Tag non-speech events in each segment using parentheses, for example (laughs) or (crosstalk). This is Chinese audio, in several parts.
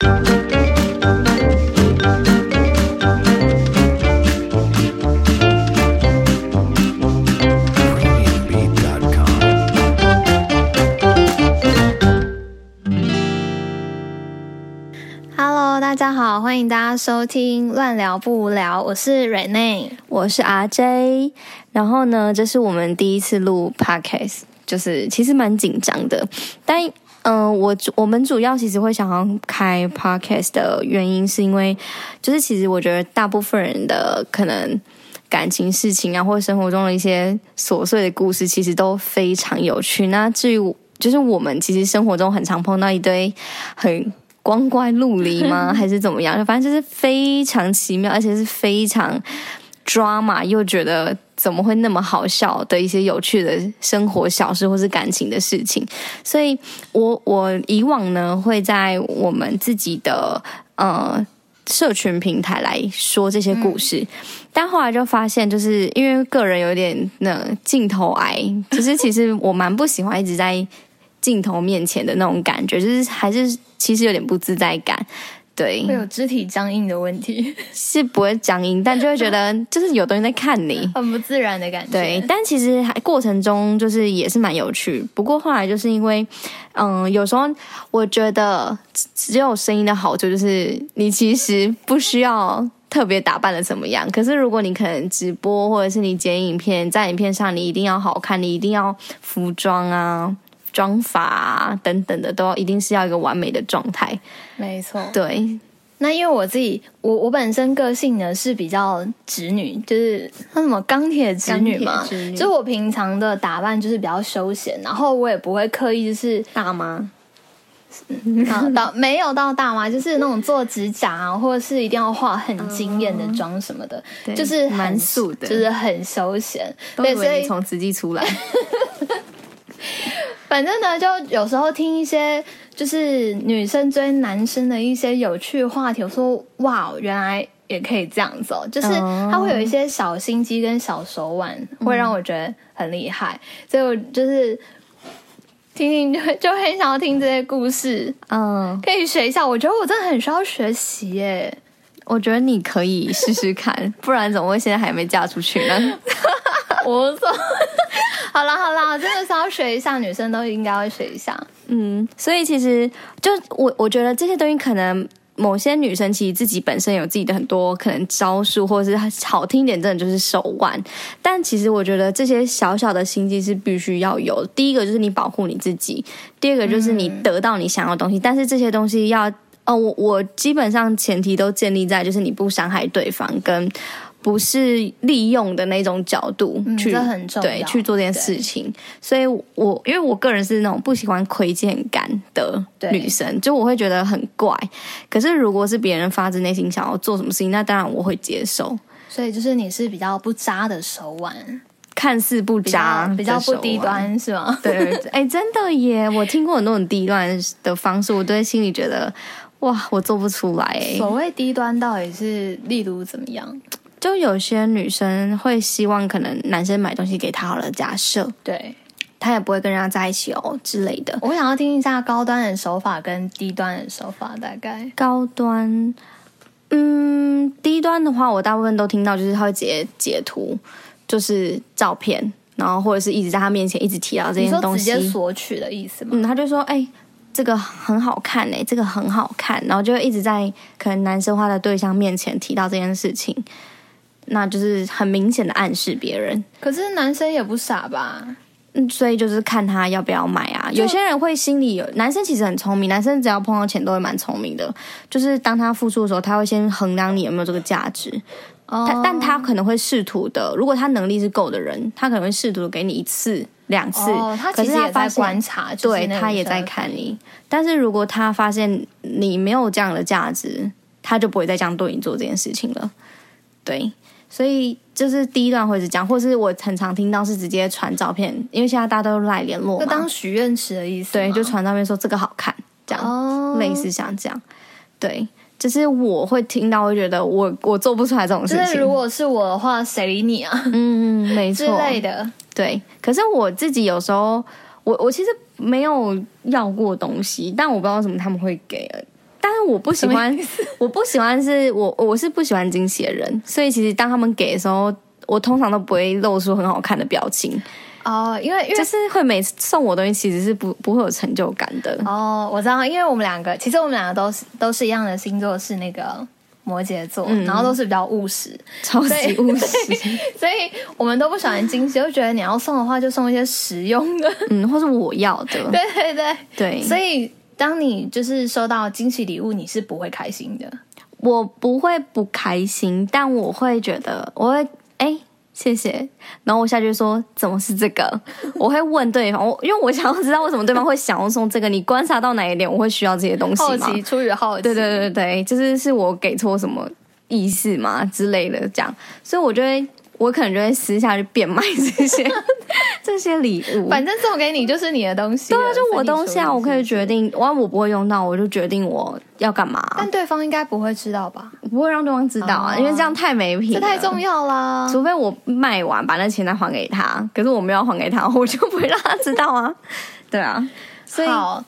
Hello，大家好，欢迎大家收听《乱聊不无聊》，我是 Renee，我是 RJ。然后呢，这是我们第一次录 Podcast，就是其实蛮紧张的。但嗯、呃，我我们主要其实会想要开 Podcast 的原因，是因为就是其实我觉得大部分人的可能感情事情啊，或者生活中的一些琐碎的故事，其实都非常有趣。那至于就是我们其实生活中很常碰到一堆很光怪陆离吗？(laughs) 还是怎么样？反正就是非常奇妙，而且是非常。抓嘛又觉得怎么会那么好笑的一些有趣的生活小事或是感情的事情，所以我我以往呢会在我们自己的呃社群平台来说这些故事，嗯、但后来就发现，就是因为个人有点那镜头癌，就是其实我蛮不喜欢一直在镜头面前的那种感觉，就是还是其实有点不自在感。对，会有肢体僵硬的问题，(laughs) 是不会僵硬，但就会觉得 (laughs) 就是有东西在看你，很不自然的感觉。对，但其实还过程中就是也是蛮有趣。不过后来就是因为，嗯，有时候我觉得只有声音的好处就是你其实不需要特别打扮的怎么样。可是如果你可能直播或者是你剪影片，在影片上你一定要好看，你一定要服装啊。妆法啊，等等的，都要一定是要一个完美的状态。没错，对。那因为我自己，我我本身个性呢是比较直女，就是那什么钢铁直女嘛。女就我平常的打扮就是比较休闲，然后我也不会刻意就是大妈。(laughs) 啊，到没有到大妈，就是那种做指甲啊，或者是一定要化很惊艳的妆什么的，嗯、就是很素的，就是很休闲。对，所以从慈济出来。(laughs) 反正呢，就有时候听一些就是女生追男生的一些有趣的话题，我说哇，原来也可以这样子哦，就是他会有一些小心机跟小手腕，会让我觉得很厉害，嗯、所以我就是听听就就很想要听这些故事，嗯，可以学一下。我觉得我真的很需要学习耶，我觉得你可以试试看，不然怎么会现在还没嫁出去呢？(laughs) 我说。好 (laughs) 啦好了，真的是要学一下，女生都应该要学一下。嗯，所以其实就我我觉得这些东西，可能某些女生其实自己本身有自己的很多可能招数，或者是好听点，真的就是手腕。但其实我觉得这些小小的心机是必须要有。第一个就是你保护你自己，第二个就是你得到你想要的东西。嗯、但是这些东西要哦，我我基本上前提都建立在就是你不伤害对方跟。不是利用的那种角度去，嗯、对去做这件事情，所以我因为我个人是那种不喜欢亏欠感的女生，就我会觉得很怪。可是如果是别人发自内心想要做什么事情，那当然我会接受。所以就是你是比较不渣的手腕，看似不渣，比较，不低端是吗？对，哎、欸，真的耶！我听过很多很低端的方式，我都在心里觉得哇，我做不出来。所谓低端到底是例如怎么样？就有些女生会希望，可能男生买东西给她好了，假设，对，她也不会跟人家在一起哦之类的。我想要听一下高端的手法跟低端的手法，大概高端，嗯，低端的话，我大部分都听到就是他会截截图，就是照片，然后或者是一直在他面前一直提到这件东西，直接索取的意思吗？嗯，他就说，哎、欸，这个很好看哎、欸，这个很好看，然后就会一直在可能男生花的对象面前提到这件事情。那就是很明显的暗示别人，可是男生也不傻吧？嗯，所以就是看他要不要买啊。有些人会心里有，男生其实很聪明，男生只要碰到钱都会蛮聪明的。就是当他付出的时候，他会先衡量你有没有这个价值。哦，他但他可能会试图的，如果他能力是够的人，他可能会试图的给你一次、两次。哦，他其实也在观察，对，他也在看你。但是如果他发现你没有这样的价值，他就不会再这样对你做这件事情了。对。所以就是第一段会是这样，或是我很常听到是直接传照片，因为现在大家都赖联络嘛，就当许愿池的意思。对，就传照片说这个好看，这样、哦、类似像这样。对，就是我会听到，会觉得我我做不出来这种事情。如果是我的话，谁理你啊？嗯嗯，没错。之类的。对，可是我自己有时候，我我其实没有要过东西，但我不知道为什么他们会给。但是我不喜欢，我不喜欢是我我是不喜欢惊喜的人，所以其实当他们给的时候，我通常都不会露出很好看的表情。哦，因为因为就是会每次送我东西，其实是不不会有成就感的。哦，我知道，因为我们两个其实我们两个都是都是一样的星座，是那个摩羯座，嗯、然后都是比较务实，(laughs) 超级务实，所以，所以我们都不喜欢惊喜，就觉得你要送的话就送一些实用的，嗯，或是我要的，(laughs) 对对对对。所以当你就是收到惊喜礼物，你是不会开心的。我不会不开心，但我会觉得我会哎。诶谢谢。然后我下去说，怎么是这个？我会问对方，我因为我想要知道为什么对方会想要送这个。你观察到哪一点我会需要这些东西吗？好奇，出于好奇。对对对对，就是是我给错什么意思吗之类的这样。所以我觉得。我可能就会私下去变卖这些 (laughs) 这些礼物，反正送给你就是你的东西。对啊，就我东西啊，我可以决定，我我不会用到，我就决定我要干嘛。但对方应该不会知道吧？不会让对方知道啊，因为这样太没品，这太重要啦。除非我卖完把那钱再还给他，可是我没有还给他，我就不会让他知道啊。(laughs) 对啊，所以好，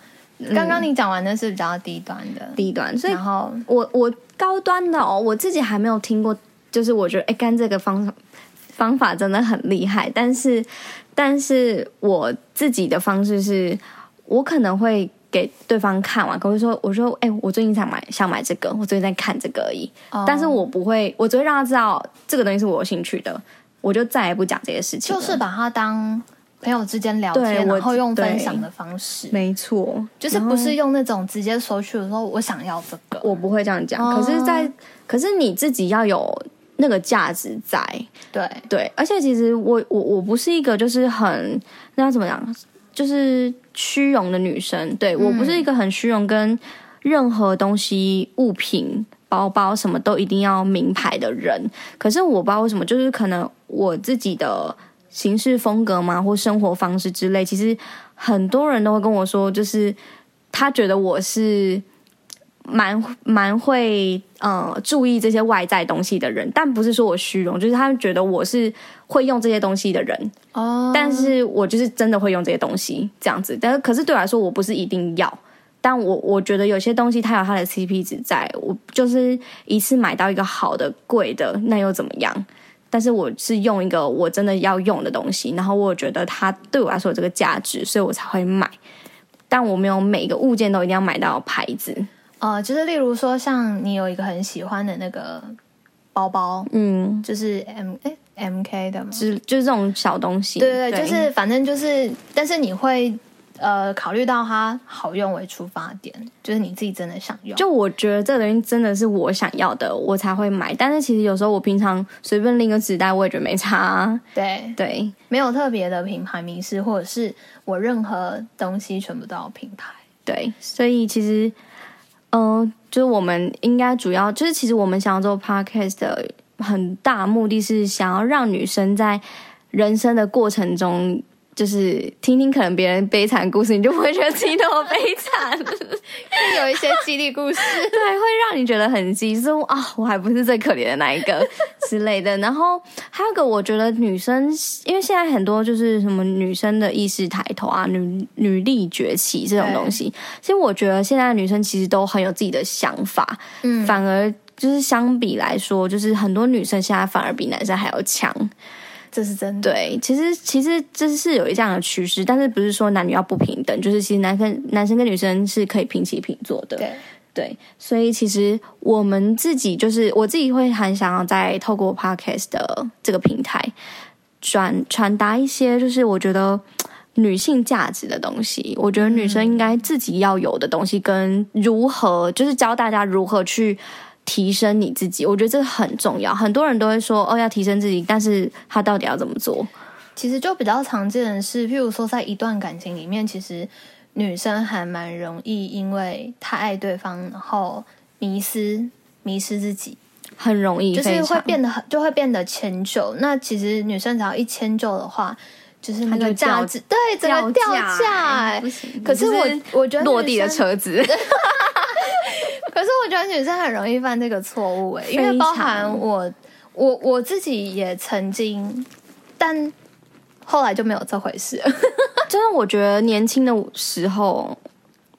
刚刚你讲完的是比较低端的，低端。所以然后我我高端的哦，我自己还没有听过，就是我觉得哎，干这个方。方法真的很厉害，但是，但是我自己的方式是，我可能会给对方看完，可是说，我说，哎、欸，我最近想买，想买这个，我最近在看这个而已。Oh. 但是我不会，我只会让他知道这个东西是我有兴趣的，我就再也不讲这些事情，就是把它当朋友之间聊天，然后用分享的方式，没错，就是不是用那种直接索取的时候，我想要这个，我不会这样讲。Oh. 可是在，在可是你自己要有。那个价值在，对对，而且其实我我我不是一个就是很那要怎么讲，就是虚荣的女生，对、嗯、我不是一个很虚荣，跟任何东西、物品、包包什么都一定要名牌的人。可是我不知道为什么，就是可能我自己的行事风格嘛，或生活方式之类，其实很多人都会跟我说，就是他觉得我是。蛮蛮会呃注意这些外在东西的人，但不是说我虚荣，就是他们觉得我是会用这些东西的人哦。Oh. 但是我就是真的会用这些东西这样子，但是可是对我来说，我不是一定要。但我我觉得有些东西它有它的 CP 值在，我就是一次买到一个好的贵的，那又怎么样？但是我是用一个我真的要用的东西，然后我觉得它对我来说有这个价值，所以我才会买。但我没有每个物件都一定要买到牌子。呃，就是例如说，像你有一个很喜欢的那个包包，嗯，就是 M 哎 M K 的嘛，是就是这种小东西，对对，对就是反正就是，但是你会呃考虑到它好用为出发点，就是你自己真的想用。就我觉得这个东西真的是我想要的，我才会买。但是其实有时候我平常随便拎个纸袋，我也觉得没差。对对，没有特别的品牌迷思，或者是我任何东西全部都要品牌。对，所以其实。嗯、就是我们应该主要就是，其实我们想要做 podcast 的很大目的是想要让女生在人生的过程中。就是听听可能别人悲惨故事，你就不会觉得自己那么悲惨。(laughs) 有一些激励故事，(laughs) 对，会让你觉得很激动啊！我还不是最可怜的那一个之类的。然后还有个，我觉得女生，因为现在很多就是什么女生的意识抬头啊，女女力崛起这种东西，其实我觉得现在的女生其实都很有自己的想法，嗯，反而就是相比来说，就是很多女生现在反而比男生还要强。这是真的。对，其实其实这是有一这样的趋势，但是不是说男女要不平等，就是其实男生男生跟女生是可以平起平坐的。对对，所以其实我们自己就是我自己会很想要在透过 Podcast 的这个平台传传达一些，就是我觉得女性价值的东西。我觉得女生应该自己要有的东西，跟如何就是教大家如何去。提升你自己，我觉得这个很重要。很多人都会说哦，要提升自己，但是他到底要怎么做？其实就比较常见的是，譬如说在一段感情里面，其实女生还蛮容易因为太爱对方，然后迷失迷失自己，很容易就是会变得很就会变得迁就。那其实女生只要一迁就的话，就是那个价值对整个掉价，哎，不行。可是我我觉得落地的车子。(laughs) (laughs) 可是我觉得女生很容易犯这个错误哎，因为包含我，我我自己也曾经，但后来就没有这回事。(laughs) 真的，我觉得年轻的时候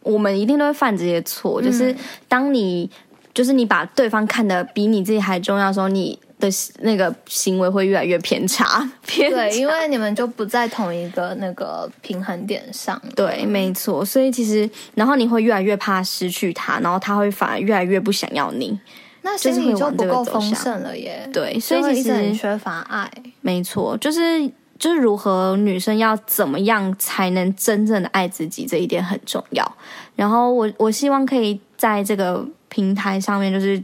我们一定都会犯这些错，就是当你就是你把对方看得比你自己还重要的时候，你的那个行为会越来越偏差。偏差。对，因为你们就不在同一个那个平衡点上。对，没错。所以其实，然后你会越来越怕失去他，然后他会反而越来越不想要你。那心里就不够丰盛了耶。对，所以其实很缺乏爱。没错，就是。就是如何女生要怎么样才能真正的爱自己，这一点很重要。然后我我希望可以在这个平台上面，就是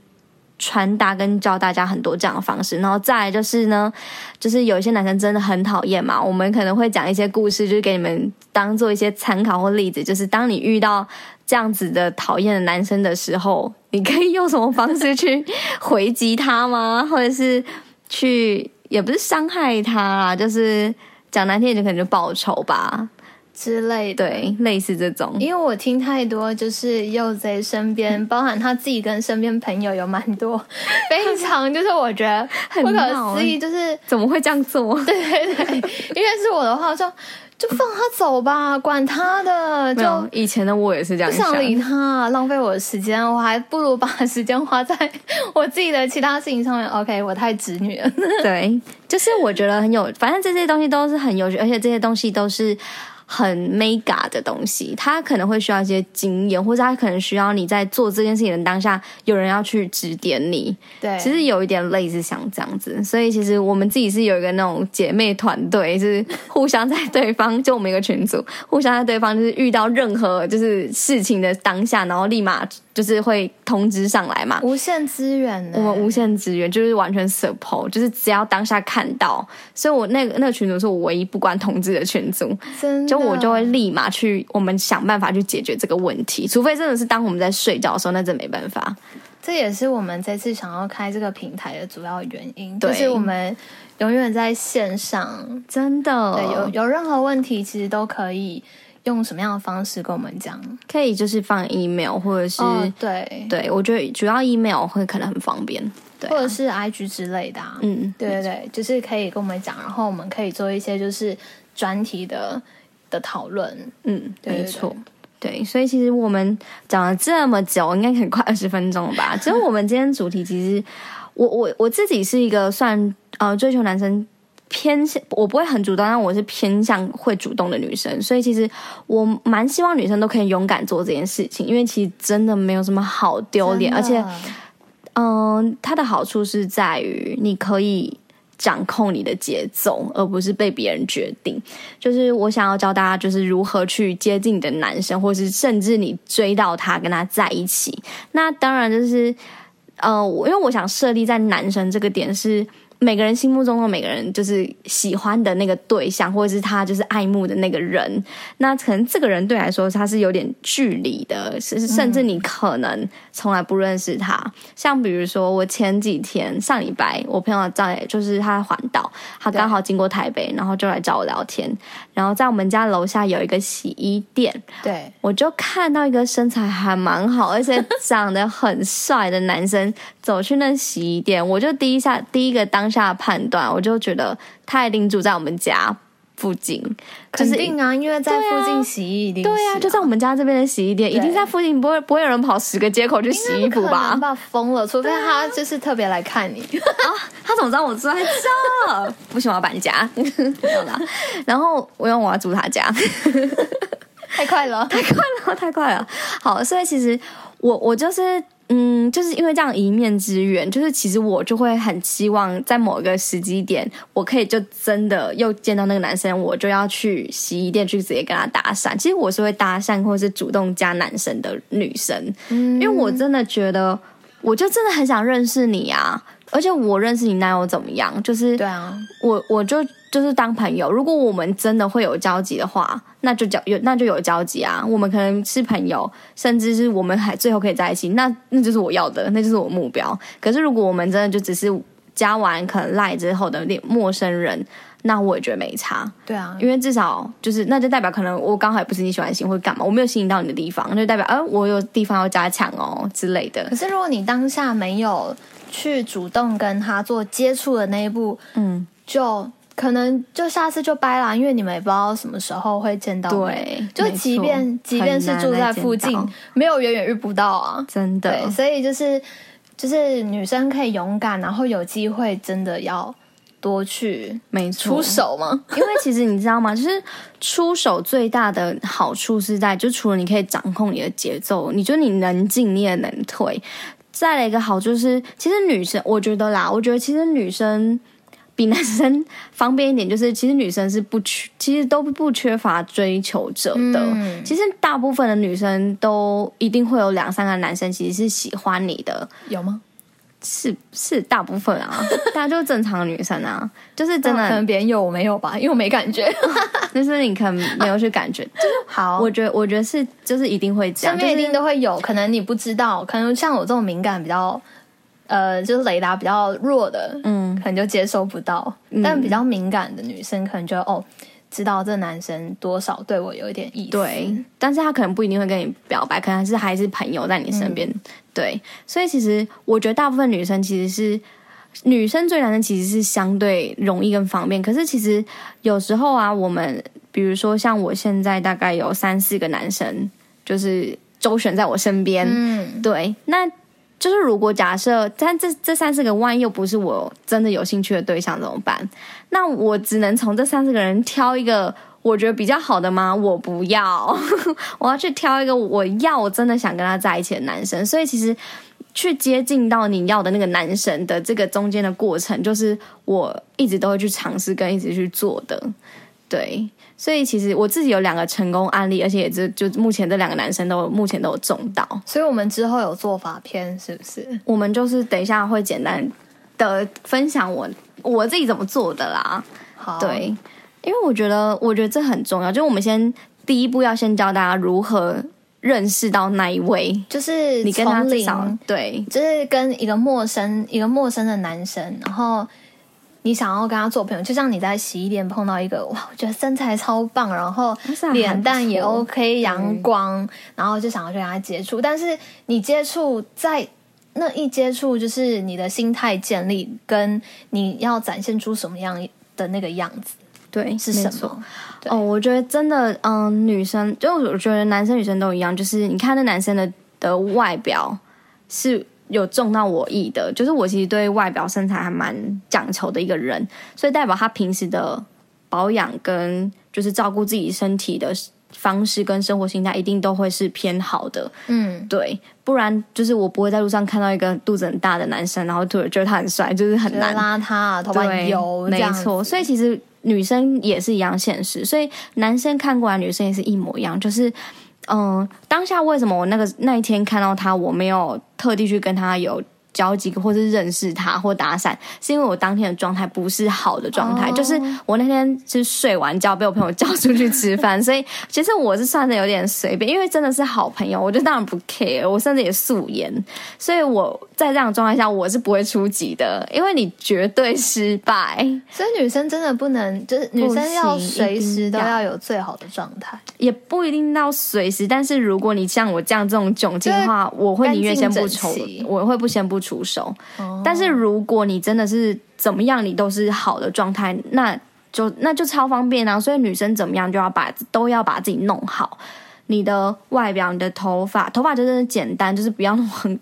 传达跟教大家很多这样的方式。然后再来就是呢，就是有一些男生真的很讨厌嘛，我们可能会讲一些故事，就是给你们当做一些参考或例子。就是当你遇到这样子的讨厌的男生的时候，你可以用什么方式去回击他吗？(laughs) 或者是去。也不是伤害他啦，就是讲难听一点，可能就报仇吧之类的，对，类似这种。因为我听太多，就是又在身边，包含他自己跟身边朋友有蛮多，(laughs) 非常就是我觉得很不可思议，就是怎么会这样做？(laughs) 对对对，因为是我的话，我说。就放他走吧，管他的。就以前的我也是这样想，不想理他，浪费我的时间，我还不如把时间花在我自己的其他事情上面。OK，我太直女了。对，就是我觉得很有，反正这些东西都是很有趣，而且这些东西都是。很 mega 的东西，他可能会需要一些经验，或者他可能需要你在做这件事情的当下，有人要去指点你。对，其实有一点类似像这样子，所以其实我们自己是有一个那种姐妹团队，是互相在对方，就我们一个群组，互相在对方就是遇到任何就是事情的当下，然后立马。就是会通知上来嘛，无限资源，我们无限资源就是完全 support，就是只要当下看到，所以我那个那个群组是我唯一不关通知的群组，真的，就我就会立马去，我们想办法去解决这个问题，除非真的是当我们在睡觉的时候，那真没办法。这也是我们这次想要开这个平台的主要原因，就是我们永远在线上，真的，对，有有任何问题其实都可以。用什么样的方式跟我们讲？可以就是放 email，或者是、哦、对对，我觉得主要 email 会可能很方便，对、啊，或者是 IG 之类的、啊。嗯，对对对，就是可以跟我们讲，然后我们可以做一些就是专题的的讨论。嗯，对对对，没错，对，所以其实我们讲了这么久，应该可以快二十分钟了吧？(laughs) 其实我们今天主题其实，我我我自己是一个算呃追求男生。偏向我不会很主动，但我是偏向会主动的女生，所以其实我蛮希望女生都可以勇敢做这件事情，因为其实真的没有什么好丢脸，而且，嗯、呃，它的好处是在于你可以掌控你的节奏，而不是被别人决定。就是我想要教大家，就是如何去接近你的男生，或是甚至你追到他，跟他在一起。那当然就是，呃，因为我想设立在男生这个点是。每个人心目中的每个人就是喜欢的那个对象，或者是他就是爱慕的那个人。那可能这个人对来说他是有点距离的，甚甚至你可能从来不认识他。嗯、像比如说我前几天上礼拜，我朋友在就是他环岛，他刚好经过台北，然后就来找我聊天。然后在我们家楼下有一个洗衣店，对，我就看到一个身材还蛮好，而且长得很帅的男生走去那洗衣店，我就第一下第一个当下判断，我就觉得他一定住在我们家附近，肯定啊，因为在附近洗衣一定、啊、对呀、啊，就在我们家这边的洗衣店，一定在附近，不会不会有人跑十个街口去洗衣服吧？把疯了，除非他就是特别来看你 (laughs) 啊，他怎么知道我住在这？不行，我要搬家，(laughs) 然后我用我要住他家，太快了，(laughs) 太快了，太快了。好，所以其实我我就是。嗯，就是因为这样一面之缘，就是其实我就会很期望在某一个时机点，我可以就真的又见到那个男生，我就要去洗衣店去直接跟他搭讪。其实我是会搭讪或者是主动加男生的女生，嗯，因为我真的觉得，我就真的很想认识你啊。而且我认识你那又怎么样？就是对啊，我我就就是当朋友。如果我们真的会有交集的话，那就交有那就有交集啊。我们可能是朋友，甚至是我们还最后可以在一起，那那就是我要的，那就是我目标。可是如果我们真的就只是加完可能赖之后的陌生人，那我也觉得没差。对啊，因为至少就是那就代表可能我刚好也不是你喜欢型或干嘛，我没有吸引到你的地方，那就代表呃我有地方要加强哦之类的。可是如果你当下没有。去主动跟他做接触的那一步，嗯，就可能就下次就掰啦，因为你们也不知道什么时候会见到。对，就即便即便是住在附近，没有远远遇不到啊，真的。对，所以就是就是女生可以勇敢，然后有机会真的要多去没出手吗？(laughs) 因为其实你知道吗？就是出手最大的好处是在，就除了你可以掌控你的节奏，你就你能进你也能退。再来一个好处是，其实女生我觉得啦，我觉得其实女生。比男生方便一点，就是其实女生是不缺，其实都不缺乏追求者的。嗯、其实大部分的女生都一定会有两三个男生其实是喜欢你的，有吗？是是大部分啊，(laughs) 大家就正常女生啊，就是真的，可能别人有我没有吧，因为我没感觉，(laughs) 就是你可能没有去感觉。(laughs) 就是好，我觉得我觉得是就是一定会这样，身边一定都会有，可能你不知道，可能像我这种敏感比较。呃，就是雷达比较弱的，嗯，可能就接收不到；嗯、但比较敏感的女生，可能就哦，知道这男生多少对我有一点意思。对，但是他可能不一定会跟你表白，可能是还是朋友在你身边。嗯、对，所以其实我觉得大部分女生其实是女生追男生其实是相对容易跟方便。可是其实有时候啊，我们比如说像我现在大概有三四个男生，就是周旋在我身边。嗯，对，那。就是如果假设，但这这三四个万一又不是我真的有兴趣的对象怎么办？那我只能从这三四个人挑一个我觉得比较好的吗？我不要，(laughs) 我要去挑一个我要我真的想跟他在一起的男生。所以其实去接近到你要的那个男生的这个中间的过程，就是我一直都会去尝试跟一直去做的，对。所以其实我自己有两个成功案例，而且也就就目前这两个男生都目前都有中到，所以我们之后有做法片是不是？我们就是等一下会简单的分享我我自己怎么做的啦。好，对，因为我觉得我觉得这很重要，就我们先第一步要先教大家如何认识到那一位，就是你跟他至少对，就是跟一个陌生一个陌生的男生，然后。你想要跟他做朋友，就像你在洗衣店碰到一个哇，我觉得身材超棒，然后脸蛋也 OK，阳光，然后就想要去跟他接触。但是你接触在那一接触，就是你的心态建立，跟你要展现出什么样的那个样子，对，是什么？哦，我觉得真的，嗯，女生就我觉得男生女生都一样，就是你看那男生的的外表是。有中到我意的，就是我其实对外表身材还蛮讲求的一个人，所以代表他平时的保养跟就是照顾自己身体的方式跟生活心态一定都会是偏好的。嗯，对，不然就是我不会在路上看到一个肚子很大的男生，然后突然觉得他很帅，就是很难邋遢，头发油，没错。所以其实女生也是一样现实，所以男生看过来，女生也是一模一样，就是。嗯，当下为什么我那个那一天看到他，我没有特地去跟他有交集，或是认识他或打伞，是因为我当天的状态不是好的状态，oh. 就是我那天是睡完觉被我朋友叫出去吃饭，(laughs) 所以其实我是算的有点随便，因为真的是好朋友，我就当然不 care，我甚至也素颜，所以我在这样的状态下我是不会出击的，因为你绝对失败。所以女生真的不能，就是女生要随时都要有最好的状态，也不一定到随时，但是如果你像我这样这种窘境的话，我会宁愿先不抽，我会不先不。出手，但是如果你真的是怎么样，你都是好的状态，那就那就超方便啊！所以女生怎么样就要把都要把自己弄好，你的外表、你的头发，头发就是简单，就是不要那种很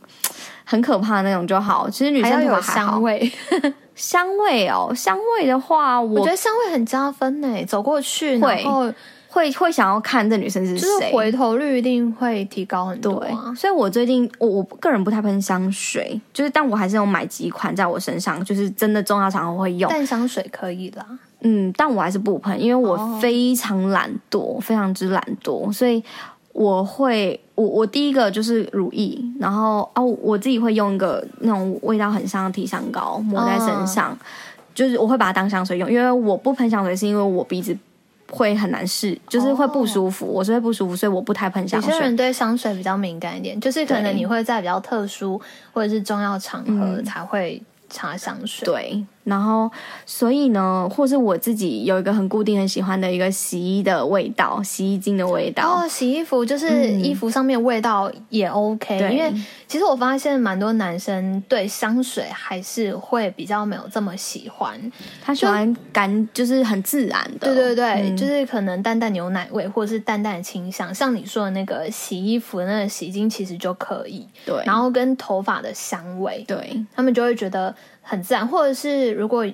很可怕的那种就好。其实女生还有香味，(laughs) 香味哦，香味的话我，我觉得香味很加分呢。走过去，然后。会会想要看这女生是谁，就是回头率一定会提高很多啊。对，所以我最近我我个人不太喷香水，就是但我还是有买几款在我身上，就是真的重要场合会用。但香水可以啦，嗯，但我还是不喷，因为我非常懒惰，哦、非常之懒惰，所以我会我我第一个就是乳液，然后哦我自己会用一个那种味道很香的体香膏抹在身上，哦、就是我会把它当香水用，因为我不喷香水是因为我鼻子。会很难试，就是会不舒服。Oh. 我是会不舒服，所以我不太喷香水。有些人对香水比较敏感一点，就是可能你会在比较特殊或者是重要场合才会擦香水。对，然后，所以呢，或是我自己有一个很固定、很喜欢的一个洗衣的味道，洗衣精的味道。哦，洗衣服就是衣服上面味道也 OK，嗯，因为其实我发现蛮多男生对香水还是会比较没有这么喜欢，他喜欢干，就，就是很自然的。对对对，嗯，就是可能淡淡牛奶味，或者是淡淡的清香，像你说的那个洗衣服的那个洗衣精，其实就可以。对，然后跟头发的香味，对，他们就会觉得。很自然，或者是如果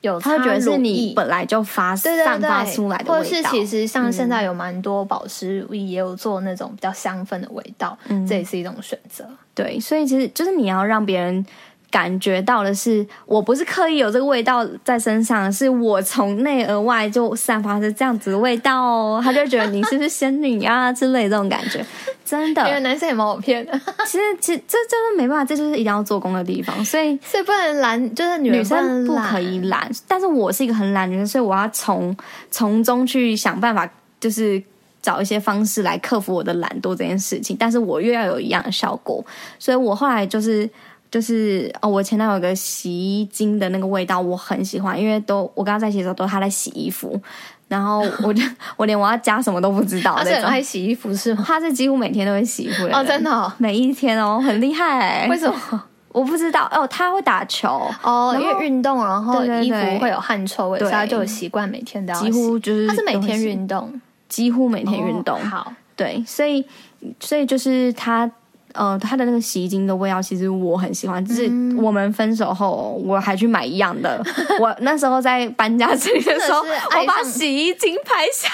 有他觉得是你本来就发散发出来的味道，或者是其实像现在有蛮多保湿乳液也有做那种比较香氛的味道，嗯，这也是一种选择。对，所以其实就是你要让别人。感觉到的是，我不是刻意有这个味道在身上，是我从内而外就散发着这样子的味道哦。他就觉得你是不是仙女啊之类的这种感觉，真的。因为男生也蛮好骗的。其实，其实这就是没办法，这就是一定要做工的地方。所以，所以不能懒，就是女，女生不可以懒。但是我是一个很懒的人，所以我要从从中去想办法，就是找一些方式来克服我的懒惰这件事情。但是我又要有一样的效果，所以我后来就是。就是哦，我前男友有个洗衣精的那个味道，我很喜欢，因为都我跟他在一起的时候都他在洗衣服，然后我就 (laughs) 我连我要加什么都不知道。他是很爱洗衣服是吗？他是几乎每天都会洗衣服的哦，真的、哦，每一天哦，很厉害。为什么？我不知道哦，他会打球哦，因为运动，然后衣服会有汗臭味，所以他就有习惯每天都要洗。几乎就是他是每天运动，几乎每天运动。哦、好，对，所以所以就是他。呃，他的那个洗衣精的味道，其实我很喜欢。就是我们分手后，我还去买一样的。(laughs) 我那时候在搬家这里的时候，我把洗衣精拍下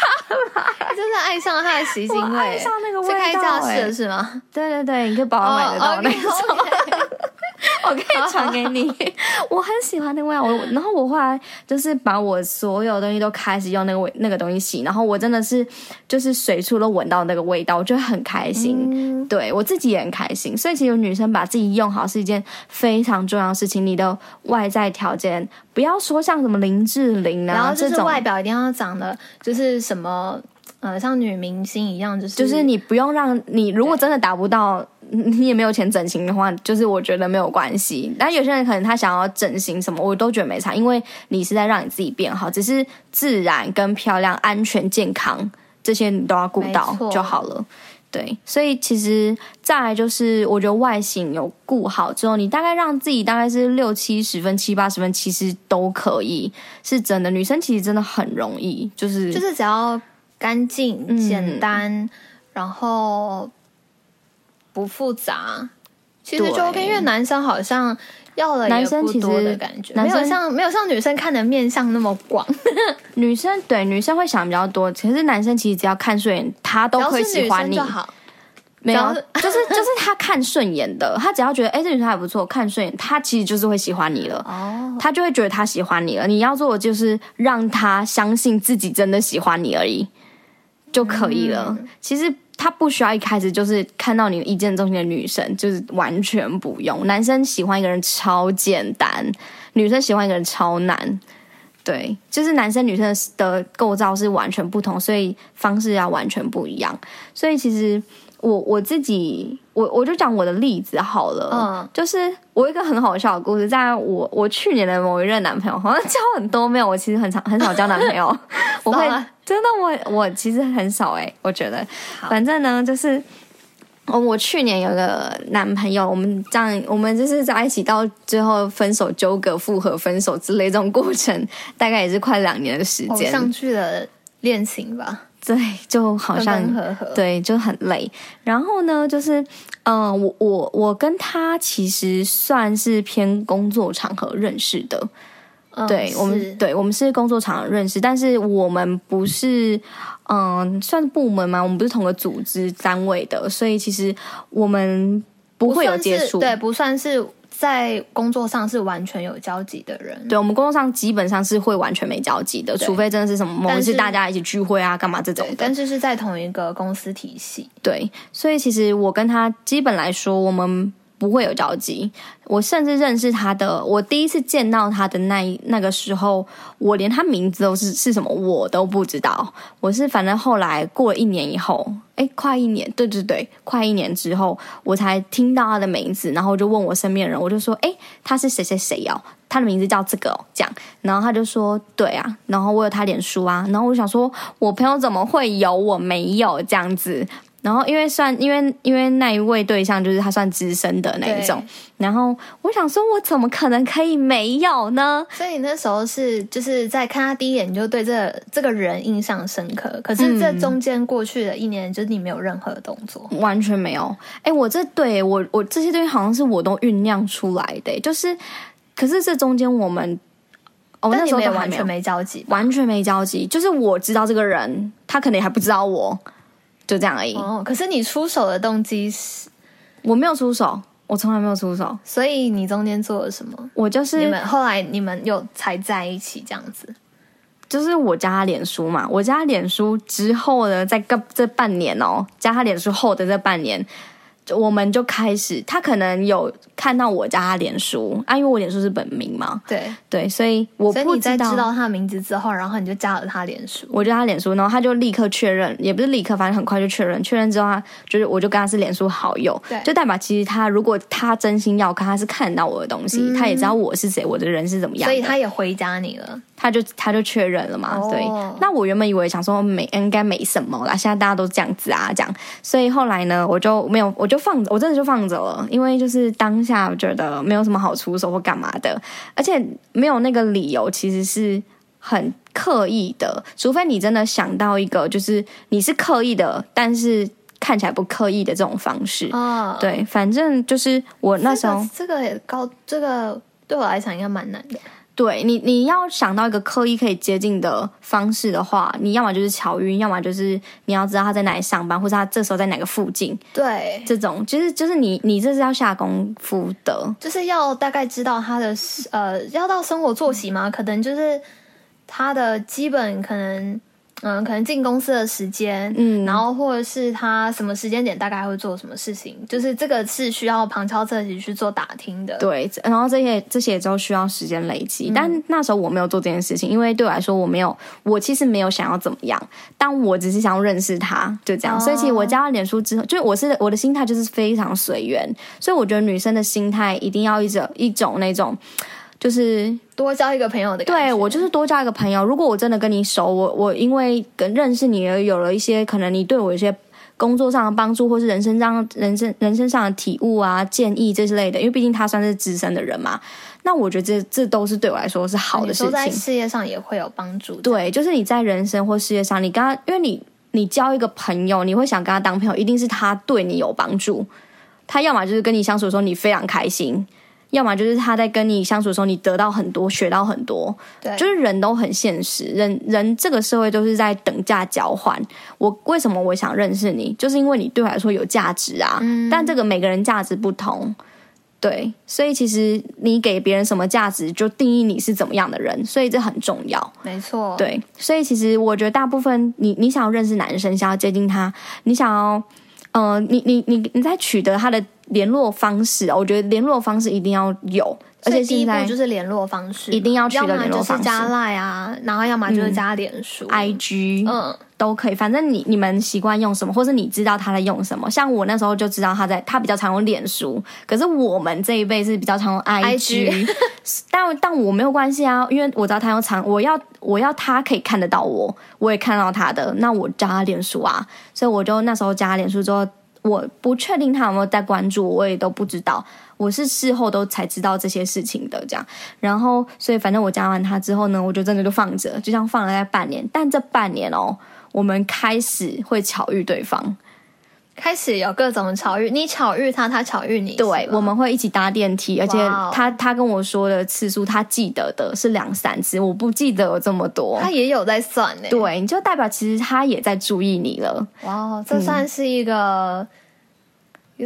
来，(laughs) 真的爱上他的洗衣精味，爱上那个味道。是开教室是吗？对对对，你可以帮我买得到那种。Oh, okay, okay. (laughs) (laughs) 我可以传给你，(laughs) 我很喜欢那个味道。我然后我后来就是把我所有东西都开始用那个味那个东西洗，然后我真的是就是随处都闻到那个味道，我觉得很开心。嗯、对我自己也很开心。所以其实女生把自己用好是一件非常重要的事情。你的外在条件不要说像什么林志玲啊，然后就是外表一定要长得就是什么呃像女明星一样，就是就是你不用让你如果真的达不到。你也没有钱整形的话，就是我觉得没有关系。但有些人可能他想要整形什么，我都觉得没差，因为你是在让你自己变好，只是自然跟漂亮、安全、健康这些你都要顾到就好了。对，所以其实再来就是，我觉得外形有顾好之后，你大概让自己大概是六七十分、七八十分，其实都可以，是真的。女生其实真的很容易，就是就是只要干净、简单，嗯、然后。不复杂，其实就 OK，因为男生好像要了也不多的感觉，没有像没有像女生看的面相那么广。(laughs) 女生对女生会想比较多，其实男生其实只要看顺眼，他都会喜欢你。没有，就是 (laughs) (laughs) 就是他看顺眼的，他只要觉得哎，这女生还不错，看顺眼，他其实就是会喜欢你了。哦，他就会觉得他喜欢你了。你要做的就是让他相信自己真的喜欢你而已，就可以了。嗯、其实。他不需要一开始就是看到你一见钟情的女生，就是完全不用。男生喜欢一个人超简单，女生喜欢一个人超难。对，就是男生女生的构造是完全不同，所以方式要完全不一样。所以其实我我自己，我我就讲我的例子好了。嗯，就是我有一个很好笑的故事，在我我去年的某一任男朋友，好像交很多没有，我其实很常很少交男朋友，(laughs) 我会。真的，我我其实很少哎，我觉得，反正呢，就是我我去年有个男朋友，我们这样，我们就是在一起到最后分手、纠葛、复合、分手之类这种过程，大概也是快两年的时间。上去了恋情吧？对，就好像对，就很累。然后呢，就是嗯、呃，我我我跟他其实算是偏工作场合认识的。对、哦、我们，对我们是工作场认识，但是我们不是，嗯、呃，算是部门嘛，我们不是同个组织单位的，所以其实我们不会有接触，对，不算是在工作上是完全有交集的人。对，我们工作上基本上是会完全没交集的，除非真的是什么某一次大家一起聚会啊，干嘛这种。但是是在同一个公司体系。对，所以其实我跟他基本来说，我们。不会有交集。我甚至认识他的，我第一次见到他的那那个时候，我连他名字都是是什么我都不知道。我是反正后来过了一年以后，诶，快一年，对对对，快一年之后，我才听到他的名字，然后就问我身边人，我就说，诶，他是谁谁谁哦？他的名字叫这个哦，这样，然后他就说，对啊，然后我有他脸书啊，然后我想说，我朋友怎么会有，我没有这样子。然后因为算因为因为那一位对象就是他算资深的那一种，然后我想说，我怎么可能可以没有呢？所以那时候是就是在看他第一眼你就对这个、这个人印象深刻，可是这中间过去的一年，就是你没有任何的动作，嗯、完全没有。哎，我这对我我这些东西好像是我都酝酿出来的，就是可是这中间我们哦那时候都完全没交集，完全没交集，就是我知道这个人，他可能还不知道我。就这样而已。哦，可是你出手的动机是？我没有出手，我从来没有出手。所以你中间做了什么？我就是你们后来你们又才在一起这样子。就是我加他脸书嘛，我加他脸书之后呢，在个这半年哦，加他脸书后的这半年。我们就开始，他可能有看到我加他脸书啊，因为我脸书是本名嘛。对对，所以我不知道。所以你在知道他的名字之后，然后你就加了他脸书。我加他脸书，然后他就立刻确认，也不是立刻，反正很快就确认。确认之后，他就是我就跟他是脸书好友，对，就代表其实他如果他真心要看，他是看到我的东西，嗯、他也知道我是谁，我的人是怎么样，所以他也回加你了。他就他就确认了嘛，对。那我原本以为想说没应该没什么啦，现在大家都这样子啊，这样。所以后来呢，我就没有，我就放着，我真的就放着了，因为就是当下我觉得没有什么好出手或干嘛的，而且没有那个理由，其实是很刻意的，除非你真的想到一个，就是你是刻意的，但是看起来不刻意的这种方式。哦，对，反正就是我那时候这个也高，这个对我来讲应该蛮难的。对你，你要想到一个刻意可以接近的方式的话，你要么就是巧遇，要么就是你要知道他在哪里上班，或者他这时候在哪个附近。对，这种就是就是你你这是要下功夫的，就是要大概知道他的呃，要到生活作息嘛，可能就是他的基本可能。嗯，可能进公司的时间，嗯，然后或者是他什么时间点大概会做什么事情，就是这个是需要旁敲侧击去做打听的。对，然后这些这些都需要时间累积，嗯，但那时候我没有做这件事情，因为对我来说我没有，我其实没有想要怎么样，但我只是想要认识他，就这样。哦，所以其实我加了脸书之后，就我是我的心态就是非常随缘，所以我觉得女生的心态一定要一种一种那种。就是多交一个朋友的感觉，对，我就是多交一个朋友。如果我真的跟你熟，我我因为跟认识你而有了一些可能，你对我一些工作上的帮助，或是人生上人生人生上的体悟啊、建议这之类的。因为毕竟他算是资深的人嘛，那我觉得这这都是对我来说是好的事情。在事业上也会有帮助。对，就是你在人生或事业上，你跟他，因为你你交一个朋友，你会想跟他当朋友，一定是他对你有帮助。他要么就是跟你相处的时候你非常开心。要么就是他在跟你相处的时候，你得到很多，学到很多。对，就是人都很现实，人人这个社会都是在等价交换。我为什么我想认识你，就是因为你对我来说有价值啊。嗯。但这个每个人价值不同，对，所以其实你给别人什么价值，就定义你是怎么样的人，所以这很重要。没错。对，所以其实我觉得大部分你你想要认识男生，想要接近他，你想要，呃，你你你你在取得他的。联络方式，我觉得联络方式一定要有，而且第一步就是联络方式，一定要取得联络方式，要么就是加 Line 啊，然后要么就是加脸书、嗯、IG，嗯，都可以。反正你你们习惯用什么，或是你知道他在用什么。像我那时候就知道他在，他比较常用脸书，可是我们这一辈是比较常用 IG，, IG (laughs) 但但我没有关系啊，因为我知道他用常，我要我要他可以看得到我，我也看到他的，那我加他脸书啊，所以我就那时候加脸书之后。我不确定他有没有在关注我，我也都不知道。我是事后都才知道这些事情的，这样。然后，所以反正我加完他之后呢，我就真的就放着，就像放了大概半年。但这半年哦，我们开始会巧遇对方，开始有各种巧遇。你巧遇他，他巧遇你。对，我们会一起搭电梯，而且他他跟我说的次数，他记得的是两三次，我不记得有这么多。他也有在算呢。对，你就代表其实他也在注意你了。哇，这算是一个。嗯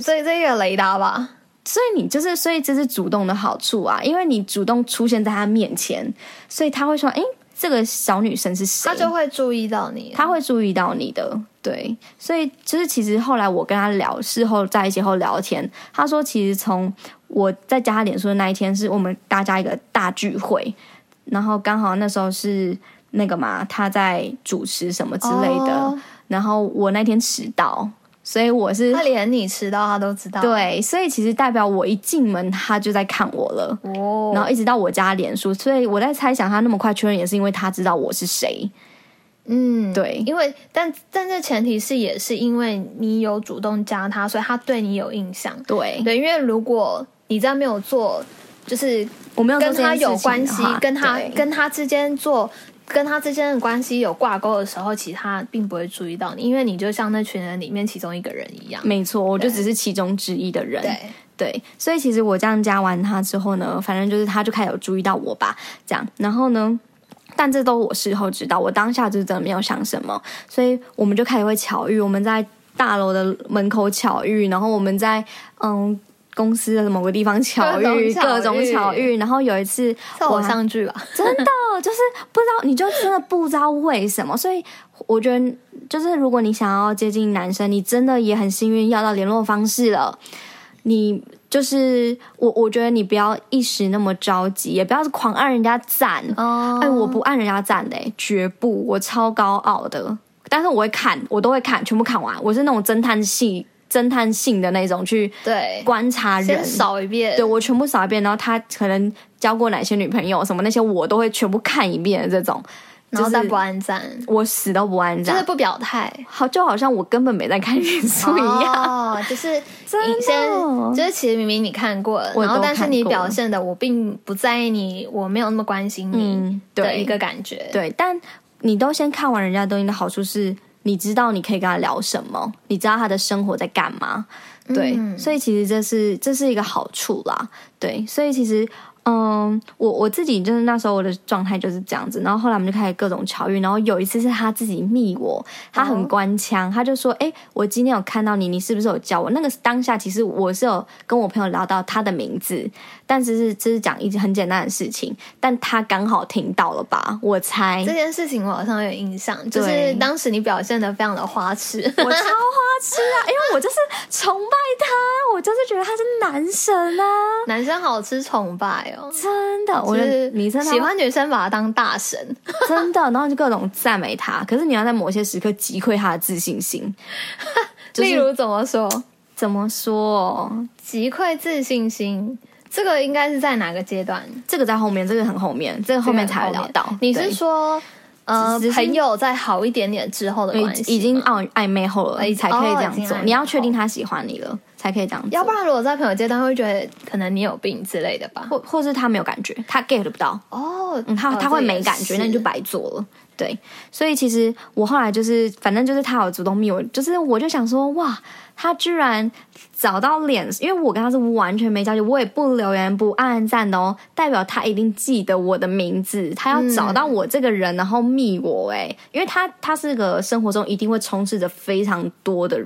所以这个雷达吧，所以你就是，所以这是主动的好处啊，因为你主动出现在他面前，所以他会说，诶，这个小女生是谁，他就会注意到你，他会注意到你的。对，所以就是其实后来我跟他聊，事后在一起后聊天，他说其实从我在加他脸书的那一天，是我们大家一个大聚会，然后刚好那时候是那个嘛，他在主持什么之类的，哦、然后我那天迟到。所以我是他连你迟到他都知道，对，所以其实代表我一进门他就在看我了，哦，然后一直到我加脸书，所以我在猜想他那么快确认也是因为他知道我是谁，嗯，对，因为但但这前提是也是因为你有主动加他，所以他对你有印象，对。对，因为如果你在没有做，就是我没有跟他有关系，跟他跟他之间做。跟他之间的关系有挂钩的时候，其实他并不会注意到你，因为你就像那群人里面其中一个人一样。没错，我就只是其中之一的人。对对，所以其实我这样加完他之后呢，反正就是他就开始有注意到我吧，这样。然后呢，但这都我事后知道，我当下就是真的没有想什么，所以我们就开始会巧遇，我们在大楼的门口巧遇，然后我们在嗯。公司的某个地方巧遇，各种巧遇，然后有一次偶像剧吧，真的就是不知道，你就真的不知道为什么，所以我觉得就是如果你想要接近男生，你真的也很幸运要到联络方式了。你就是我，我觉得你不要一时那么着急，也不要是狂按人家赞哦。哎，我不按人家赞的，绝不，我超高傲的，但是我会看，我都会看，全部看完，我是那种侦探系。侦探性的那种去对。观察人，先扫一遍，对我全部扫一遍，然后他可能交过哪些女朋友什么那些我都会全部看一遍的这种，然后再不按赞，我死都不按赞，就是不表态，好就好像我根本没在看脸书一样，哦，(laughs) 就是你先，就是其实明明你看过了，然后但是你表现的我并不在意你，我没有那么关心你的一个感觉，对，对，但你都先看完人家东西的好处是。你知道你可以跟他聊什么？你知道他的生活在干嘛？对，嗯、所以其实这是这是一个好处啦。对，所以其实。嗯，我我自己就是那时候我的状态就是这样子，然后后来我们就开始各种巧遇，然后有一次是他自己密我，他很官腔，哦、他就说：“哎，我今天有看到你，你是不是有叫我？”那个当下其实我是有跟我朋友聊到他的名字，但是是这是讲一件很简单的事情，但他刚好听到了吧？我猜这件事情我好像有印象，就是当时你表现的非常的花痴，我超花痴啊，(laughs) 因为我就是崇拜他，我就是觉得他是男神啊，男生好吃崇拜哦。真的，我觉得女生喜欢女生把他当大神，真的，然后就各种赞美他。可是你要在某些时刻击溃他的自信心，(laughs) 例如怎么说？怎么说？击溃自信心，这个应该是在哪个阶段？这个在后面，这个很后面，这个后面才会聊到。你是说，呃，朋友在好一点点之后的关系，已经暧暧昧后了，才可以这样做。你要确定他喜欢你了。才可以这样，要不然如果在朋友阶段会觉得可能你有病之类的吧，或或是他没有感觉，他 get 不到哦，嗯，他他会没感觉，那你就白做了。对，所以其实我后来就是，反正就是他有主动密我，就是我就想说，哇，他居然找到脸，因为我跟他是完全没交集，我也不留言不按赞的哦，代表他一定记得我的名字，他要找到我这个人，然后密我，哎，因为他他是个生活中一定会充斥着非常多的。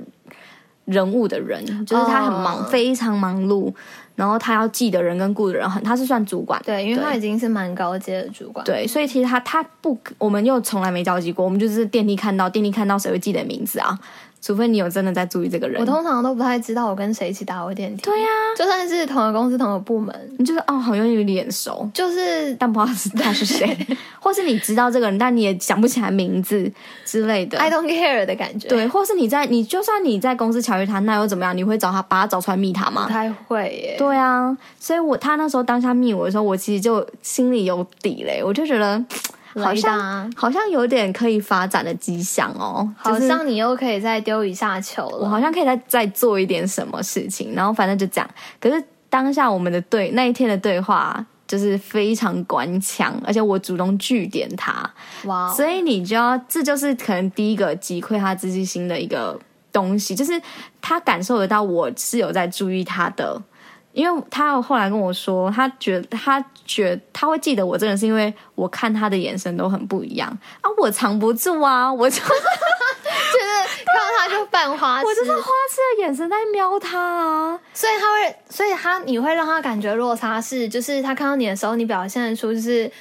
人物的人，就是他很忙，oh. 非常忙碌，然后他要记的人跟顾的人很，他是算主管，对，因为他已经是蛮高阶的主管，对，所以其实他他不，我们又从来没交集过，我们就是电梯看到电梯看到谁会记得名字啊？除非你有真的在注意这个人，我通常都不太知道我跟谁一起搭过电梯。对呀、啊，就算是同一个公司同一个部门，你就是哦，好像有点熟，就是但不知道他是谁，(laughs) 或是你知道这个人，但你也想不起来名字之类的。I don't care 的感觉。对，或是你在你就算你在公司巧遇他，那又怎么样？你会找他把他找出来密他吗？不太会耶。对啊，所以我他那时候当下密我的时候，我其实就心里有底嘞，我就觉得。好像好像有点可以发展的迹象哦，好像你又可以再丢一下球了。我好像可以再再做一点什么事情，然后反正就这样。可是当下我们的对那一天的对话就是非常官腔，而且我主动拒点他，哇所以你就要这就是可能第一个击溃他自信心的一个东西，就是他感受得到我是有在注意他的。因为他后来跟我说，他觉得他觉得他会记得我，这个人是因为我看他的眼神都很不一样啊！我藏不住啊，我就 (laughs) 就是看 (laughs) 到他就扮花痴，我就是花痴的眼神在瞄他啊，所以他会，所以他你会让他感觉落差是，就是他看到你的时候，你表现出就是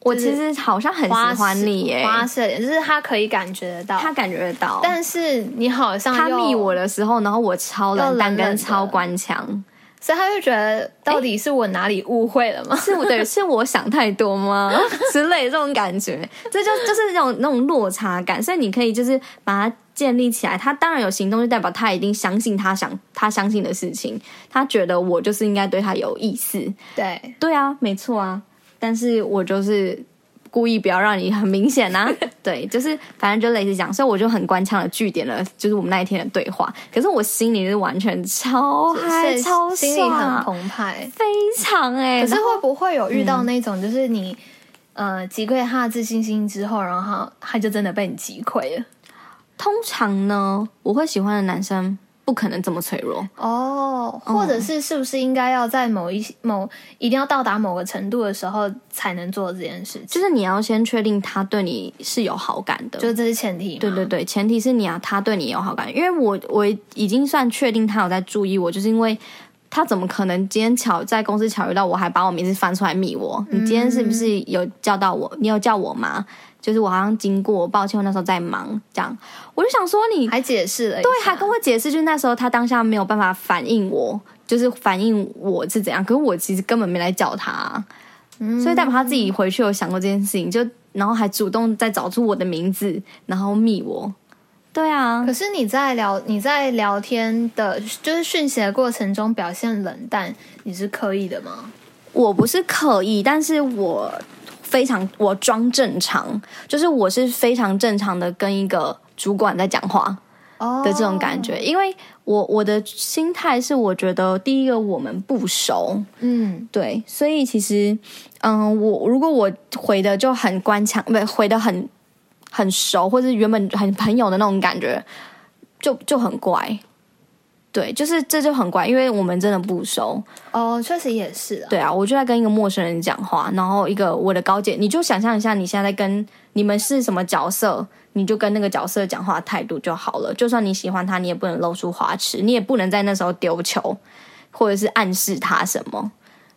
我其实好像很喜欢你耶，花色脸，就是他可以感觉得到，他感觉得到。但是你好像他密我的时候，然后我超冷淡跟超官腔。所以他就觉得，到底是我哪里误会了吗？是我对，(laughs) 是我想太多吗？(laughs) 之类的这种感觉，这就就是那种那种落差感。所以你可以就是把它建立起来。他当然有行动，就代表他一定相信他想他相信的事情。他觉得我就是应该对他有意思。对对啊，没错啊。但是我就是。故意不要让你很明显呐、啊，(laughs) 对，就是反正就类似讲，所以我就很官腔的句点了，就是我们那一天的对话。可是我心里是完全超嗨，超心里很澎湃，非常哎、欸。可是会不会有遇到那种，就是你、嗯、呃击溃他的自信心之后，然后他就真的被你击溃了？通常呢，我会喜欢的男生。不可能这么脆弱哦，或者是是不是应该要在某一某一定要到达某个程度的时候才能做这件事情？就是你要先确定他对你是有好感的，就这是前提。对对对，前提是你要他对你有好感，因为我我已经算确定他有在注意我，就是因为他怎么可能今天巧在公司巧遇到我，还把我名字翻出来密我？你今天是不是有叫到我？你有叫我吗？就是我好像经过，抱歉，我那时候在忙，这样我就想说你还解释了，对，还跟我解释，就是那时候他当下没有办法反应我，就是反应我是怎样，可是我其实根本没来叫他，嗯，所以代表他自己回去有想过这件事情，就然后还主动再找出我的名字，然后密我，对啊，可是你在聊你在聊天的，就是讯息的过程中表现冷淡，你是刻意的吗？我不是刻意，但是我。非常，我装正常，就是我是非常正常的跟一个主管在讲话的这种感觉，oh. 因为我我的心态是，我觉得第一个我们不熟，嗯，对，所以其实，嗯，我如果我回的就很官腔，不回的很很熟，或者原本很朋友的那种感觉，就就很怪。对，就是这就很怪，因为我们真的不熟哦，确实也是啊。对啊，我就在跟一个陌生人讲话，然后一个我的高姐，你就想象一下，你现在在跟你们是什么角色，你就跟那个角色讲话态度就好了。就算你喜欢他，你也不能露出花痴，你也不能在那时候丢球，或者是暗示他什么，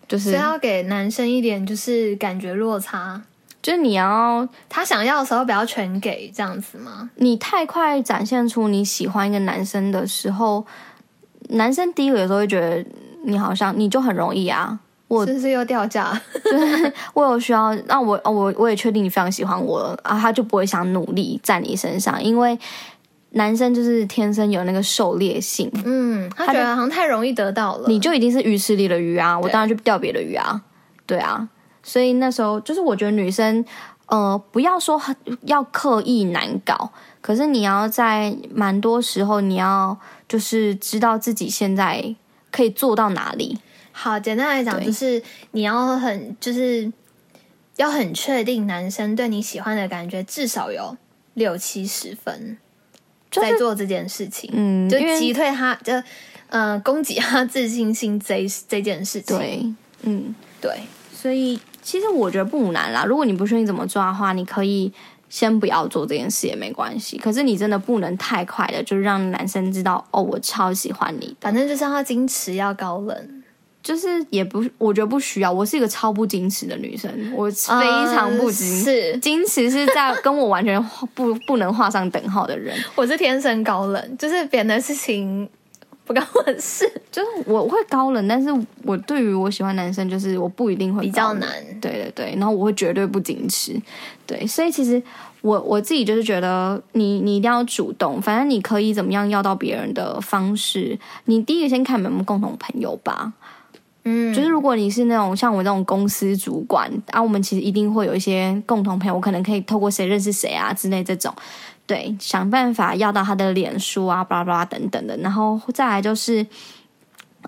就是要给男生一点就是感觉落差，就是你要他想要的时候不要全给这样子吗？你太快展现出你喜欢一个男生的时候。男生第一个有时候会觉得你好像你就很容易啊，我是不是又掉价？(laughs) 就是我有需要，那我我我也确定你非常喜欢我啊，他就不会想努力在你身上，因为男生就是天生有那个狩猎性，嗯，他觉得好像太容易得到了，你就已经是鱼池里的鱼啊，我当然就钓别的鱼啊，对啊，所以那时候就是我觉得女生呃不要说很要刻意难搞，可是你要在蛮多时候你要。就是知道自己现在可以做到哪里。好，简单来讲，就是你要很，就是要很确定男生对你喜欢的感觉至少有六七十分，在做这件事情。嗯，就击退他，就呃攻击他自信心这这件事情。对，嗯，对。所以其实我觉得不难啦。如果你不确定怎么做的话，你可以。先不要做这件事也没关系，可是你真的不能太快的，就是让男生知道哦，我超喜欢你。反正就是要矜持，要高冷，就是也不，我觉得不需要。我是一个超不矜持的女生，我非常不矜持，是矜持是在跟我完全不不能画上等号的人。(laughs) 我是天生高冷，就是别人的事情不关我的事，就是我会高冷，但是我对于我喜欢男生，就是我不一定会比较难。对对对，然后我会绝对不矜持。对，所以其实。我我自己就是觉得你，你你一定要主动。反正你可以怎么样要到别人的方式，你第一个先看有没有共同朋友吧。嗯，就是如果你是那种像我这种公司主管啊，我们其实一定会有一些共同朋友，我可能可以透过谁认识谁啊之类这种，对，想办法要到他的脸书啊，巴拉巴拉等等的。然后再来就是，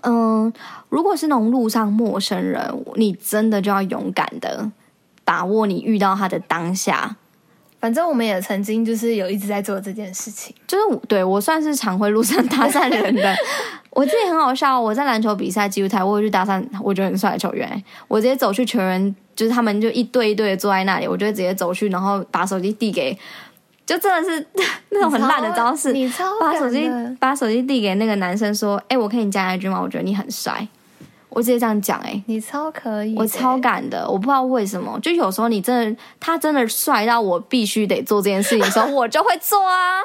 嗯，如果是那种路上陌生人，你真的就要勇敢的把握你遇到他的当下。反正我们也曾经就是有一直在做这件事情，就是对我算是常会路上搭讪人的。(laughs) 我自己很好笑，我在篮球比赛记录台，我会去搭讪我觉得很帅的球员，我直接走去球员，就是他们就一对一对的坐在那里，我就直接走去，然后把手机递给，就真的是 (laughs) 那种很烂的招式，你超把手机把手机递给那个男生说：“哎、欸，我可以加一句吗？我觉得你很帅。”我直接这样讲，哎，你超可以，我超敢的，我不知道为什么，就有时候你真的他真的帅到我必须得做这件事情的时候，(laughs) 我就会做啊。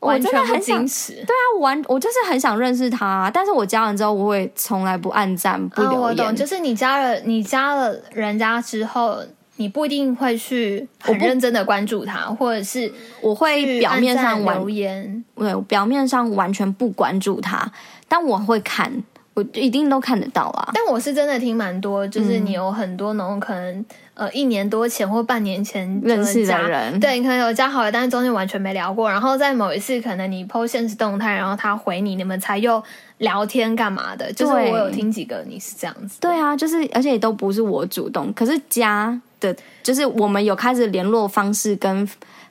我真的很矜持，对啊，我完我就是很想认识他，但是我加完之后，我会从来不暗赞不留言。哦，我懂，就是你加了你加了人家之后，你不一定会去很认真的关注他，或者是我会表面上留言，对，表面上完全不关注他，但我会看，我一定都看得到啊。但我是真的听蛮多，就是你有很多那种可能。呃，一年多前或半年前认识的人，对，你可能有加好友，但是中间完全没聊过。然后在某一次，可能你 PO 现实动态，然后他回你，你们才又聊天干嘛的？就是我有听几个你是这样子。对啊，就是而且也都不是我主动，可是加的，就是我们有开始联络方式跟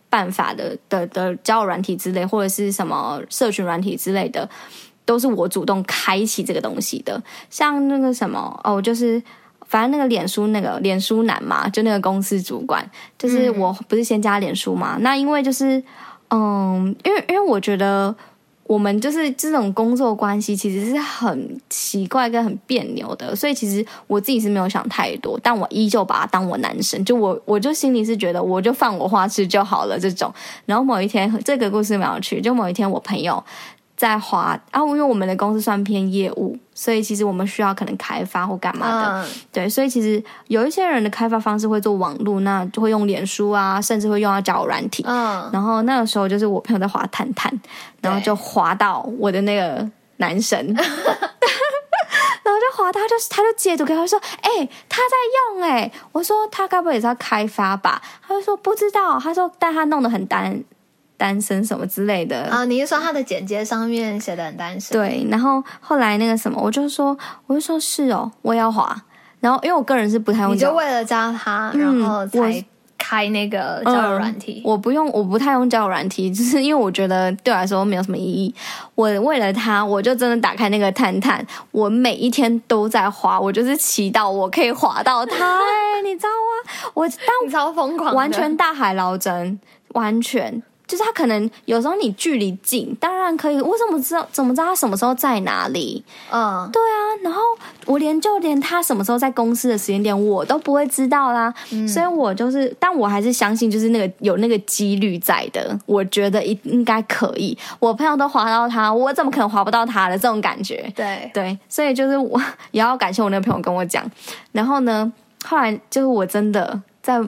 办法的的的交友软体之类，或者是什么社群软体之类的，都是我主动开启这个东西的。像那个什么哦，就是。反正那个脸书那个脸书男嘛，就那个公司主管，就是我不是先加脸书嘛？嗯、那因为就是，嗯，因为因为我觉得我们就是这种工作关系其实是很奇怪跟很别扭的，所以其实我自己是没有想太多，但我依旧把他当我男神，就我我就心里是觉得我就放我花痴就好了这种。然后某一天，这个故事蛮有趣，就某一天我朋友。在滑啊，因为我们的公司算偏业务，所以其实我们需要可能开发或干嘛的，嗯、对，所以其实有一些人的开发方式会做网络，那就会用脸书啊，甚至会用到交友软体。嗯，然后那个时候就是我朋友在滑探探，然后就滑到我的那个男神，(laughs) 然后就滑到他就他就截图给他说，哎、欸，他在用哎、欸，我说他该不会也是要开发吧？他就说不知道，他说但他弄得很单。单身什么之类的啊？你是说他的简介上面写的很单身？对，然后后来那个什么，我就说，我就说是哦，我要滑。然后因为我个人是不太用，你就为了加他，然后才开那个交友软体。嗯，我不用，我不太用交友软体，就是因为我觉得对我来说没有什么意义。我为了他，我就真的打开那个探探，我每一天都在滑，我就是祈祷我可以滑到他。哎，(laughs) 你知道吗？我当超疯狂，完全大海捞针，完全。就是他可能有时候你距离近，当然可以。我怎么知道？怎么知道他什么时候在哪里？嗯，对啊。然后我连就连他什么时候在公司的时间点，我都不会知道啦。嗯，所以我就是，但我还是相信，就是那个有那个几率在的。我觉得应应该可以。我朋友都划到他，我怎么可能划不到他的这种感觉？对对，所以就是我也要感谢我那个朋友跟我讲。然后呢，后来就是我真的在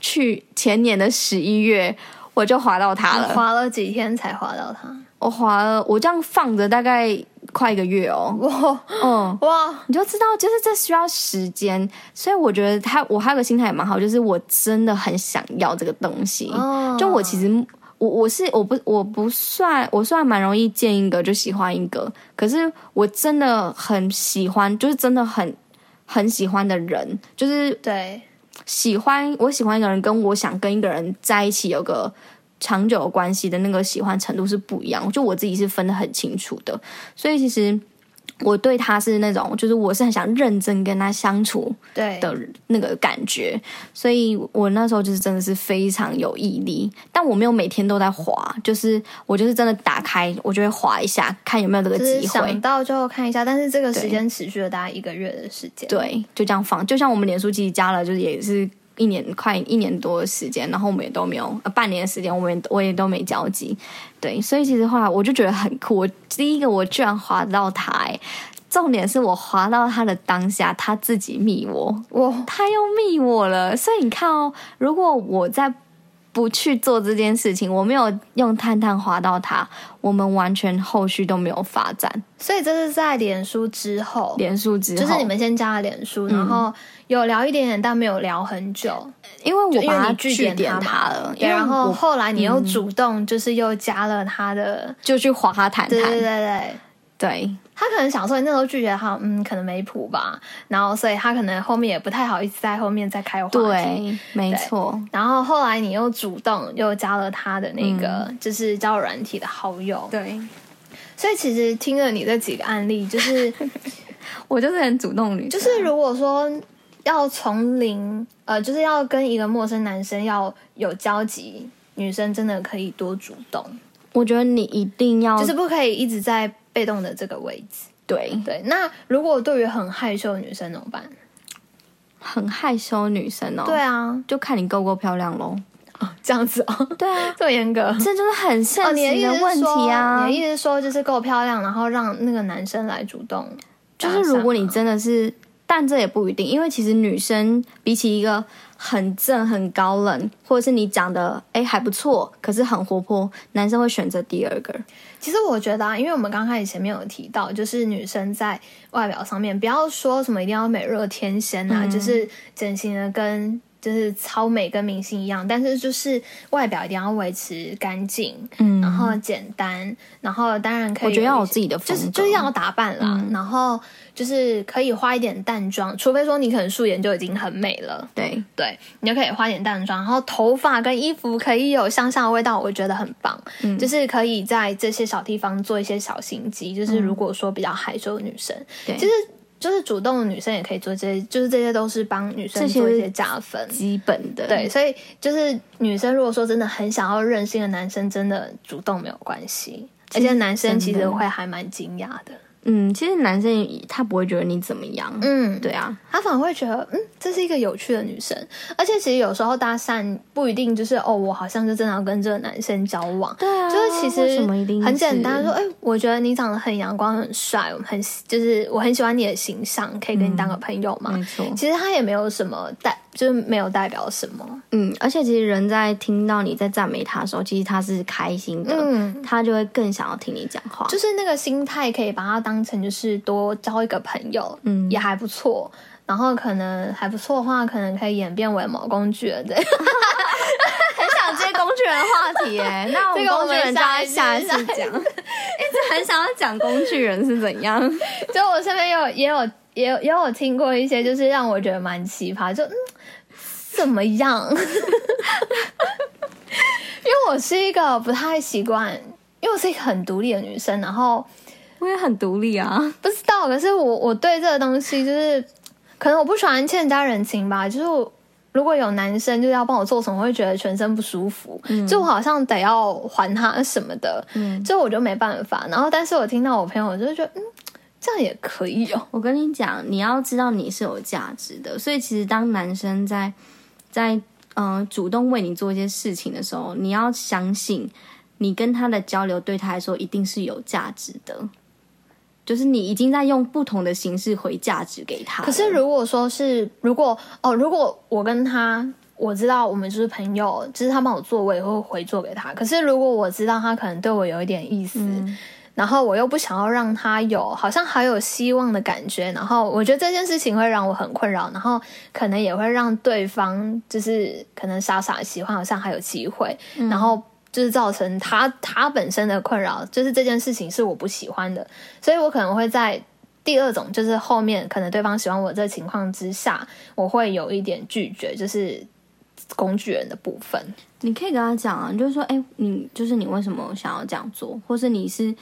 去前年的十一月。我就滑到他了，滑了几天才滑到他。我滑了，我这样放着大概快一个月哦。哇，嗯，哇，你就知道，就是这需要时间。所以我觉得他，我还有个心态也蛮好，就是我真的很想要这个东西。哦，就我其实，我我是我不我不算，我算蛮容易见一个就喜欢一个。可是我真的很喜欢，就是真的很很喜欢的人，就是对。喜欢我喜欢一个人，跟我想跟一个人在一起有个长久关系的那个喜欢程度是不一样，就我自己是分得很清楚的，所以其实。我对他是那种，就是我是很想认真跟他相处的那个感觉，所以我那时候就是真的是非常有毅力，但我没有每天都在滑，就是我就是真的打开，我就会滑一下，看有没有这个机会，想到就看一下，但是这个时间持续了大概一个月的时间，对，就这样放，就像我们脸书其实加了，就是也是。一年快一年多的时间，然后我们也都没有，呃，半年的时间，我们我也都没交集，对，所以其实后来我就觉得很酷。我第一个我居然滑到他，哎，重点是我滑到他的当下，他自己密我，我他又密我了。所以你看哦，如果我在。不去做这件事情，我没有用探探滑到他，我们完全后续都没有发展。所以这是在脸书之后，脸书之后就是你们先加了脸书，然后有聊一点点，但没有聊很久，因为我把他拒点他了。然后后来你又主动，就是又加了他的，就去滑他谈谈。对对对对。对，他可能想说你那时候拒绝他，嗯，可能没谱吧，然后所以他可能后面也不太好意思在后面再开话题。对，没错。然后后来你又主动又加了他的那个、嗯、就是交友软体的好友。对，所以其实听了你这几个案例，就是 (laughs) 我就是很主动女，就是如果说要从零，呃，就是要跟一个陌生男生要有交集，女生真的可以多主动。我觉得你一定要，就是不可以一直在。被动的这个位置，对对。那如果对于很害羞的女生怎么办？很害羞女生哦，对啊，就看你够不够漂亮喽。哦，这样子哦，对啊，(laughs) 这么严格，这就是很现实的问题啊。哦、你的意思是说，你的意思是说就是够漂亮，然后让那个男生来主动，就是如果你真的是，但这也不一定，因为其实女生比起一个很正、很高冷，或者是你长得哎还不错，可是很活泼，男生会选择第二个。其实我觉得啊，因为我们刚开始前面有提到，就是女生在外表上面，不要说什么一定要美若天仙啊，嗯、就是整形的跟。就是超美跟明星一样，但是就是外表一定要维持干净，嗯，然后简单，然后当然可以，我觉得要有自己的风格，就是就是要打扮啦，嗯、然后就是可以化一点淡妆，除非说你可能素颜就已经很美了，对。对，你就可以化点淡妆，然后头发跟衣服可以有香香的味道，我觉得很棒，嗯，就是可以在这些小地方做一些小心机，就是如果说比较害羞的女生，对，其实。就是主动的女生也可以做这些，就是这些都是帮女生做一些加分，基本的。对，所以就是女生如果说真的很想要任性的男生，真的主动没有关系，而且男生其实会还蛮惊讶的。嗯，其实男生他不会觉得你怎么样，嗯，对啊，他反而会觉得，嗯，这是一个有趣的女生。而且其实有时候搭讪不一定就是哦，我好像就真的要跟这个男生交往，对啊，就是其实很简单，说，哎，我觉得你长得很阳光、很帅，我很就是我很喜欢你的形象，可以跟你当个朋友嘛。没错，其实他也没有什么代，就是没有代表什么。嗯，而且其实人在听到你在赞美他的时候，其实他是开心的，嗯，他就会更想要听你讲话，就是那个心态可以把它当。成就是多交一个朋友，嗯，也还不错。然后可能还不错的话，可能可以演变为某工具人，对。很想接工具人的话题耶，(laughs) 那我们工具人就要下一次讲。(laughs) 一直很想要讲工具人是怎样。(laughs) 就我身边有也有也有也有听过一些，就是让我觉得蛮奇葩，就嗯怎么样？(laughs) 因为我是一个不太习惯，因为我是一个很独立的女生，然后。我也很独立啊，不知道，可是我我对这个东西就是，可能我不喜欢欠人家人情吧。就是我如果有男生就要帮我做什么，我会觉得全身不舒服，嗯、就我好像得要还他什么的，嗯，就我就没办法。然后，但是我听到我朋友，我就觉得，嗯，这样也可以哦。我跟你讲，你要知道你是有价值的，所以其实当男生在在嗯、呃、主动为你做一些事情的时候，你要相信你跟他的交流对他来说一定是有价值的。就是你已经在用不同的形式回价值给他。可是如果说是如果哦，如果我跟他我知道我们就是朋友，就是他帮我做，我也会回做给他。可是如果我知道他可能对我有一点意思，嗯、然后我又不想要让他有好像还有希望的感觉，然后我觉得这件事情会让我很困扰，然后可能也会让对方就是可能傻傻喜欢，好像还有机会，嗯、然后。就是造成他他本身的困扰，就是这件事情是我不喜欢的，所以我可能会在第二种，就是后面可能对方喜欢我这情况之下，我会有一点拒绝，就是工具人的部分。你可以跟他讲啊，你就是说，哎，你就是你为什么想要这样做，或是你是，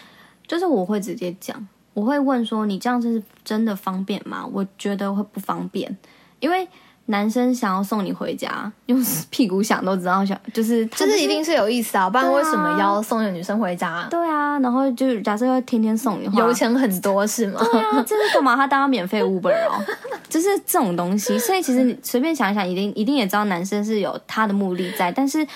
就是我会直接讲，我会问说，你这样子是真的方便吗？我觉得会不方便，因为。男生想要送你回家，用 (laughs) 屁股想都知道，想就是就是一定是有意思啊，不然为什么要送一个女生回家？对啊，然后就假设要天天送你，油钱很多是吗？对啊，这是干嘛？他当免费 (laughs) Uber 哦，就是这种东西。所以其实你 (laughs) 随便想一想，一定一定也知道男生是有他的目的在。但是，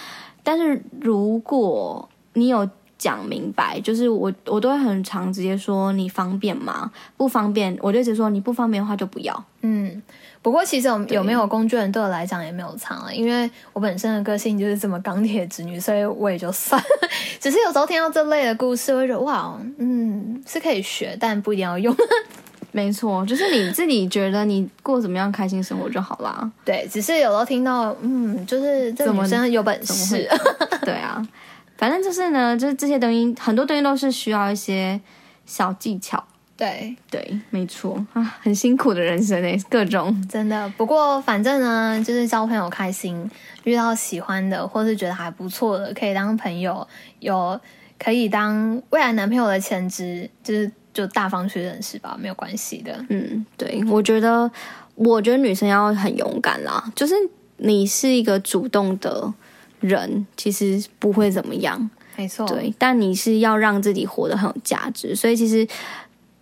但是如果你有讲明白，就是我我都会很常直接说，你方便吗？不方便，我就直接说你不方便的话就不要。嗯。不过其实有有没有工具人对我来讲也没有差了，因为我本身的个性就是这么钢铁直女，所以我也就算了。(laughs) 只是有时候听到这类的故事，我会觉得哇，嗯，是可以学，但不一定要用。(laughs) 没错，就是你自己觉得你过怎么样开心生活就好啦。对，只是有时候听到，嗯，就是这女生有本事。对啊，(laughs) 反正就是呢，就是这些东西，很多东西都是需要一些小技巧。对对，没错啊，很辛苦的人生诶，各种真的。不过反正呢，就是交朋友开心，遇到喜欢的或是觉得还不错的，可以当朋友，有可以当未来男朋友的潜质，就是就大方去认识吧，没有关系的。嗯，对，我觉得，我觉得女生要很勇敢啦，就是你是一个主动的人，其实不会怎么样，没错。对，但你是要让自己活得很有价值，所以其实。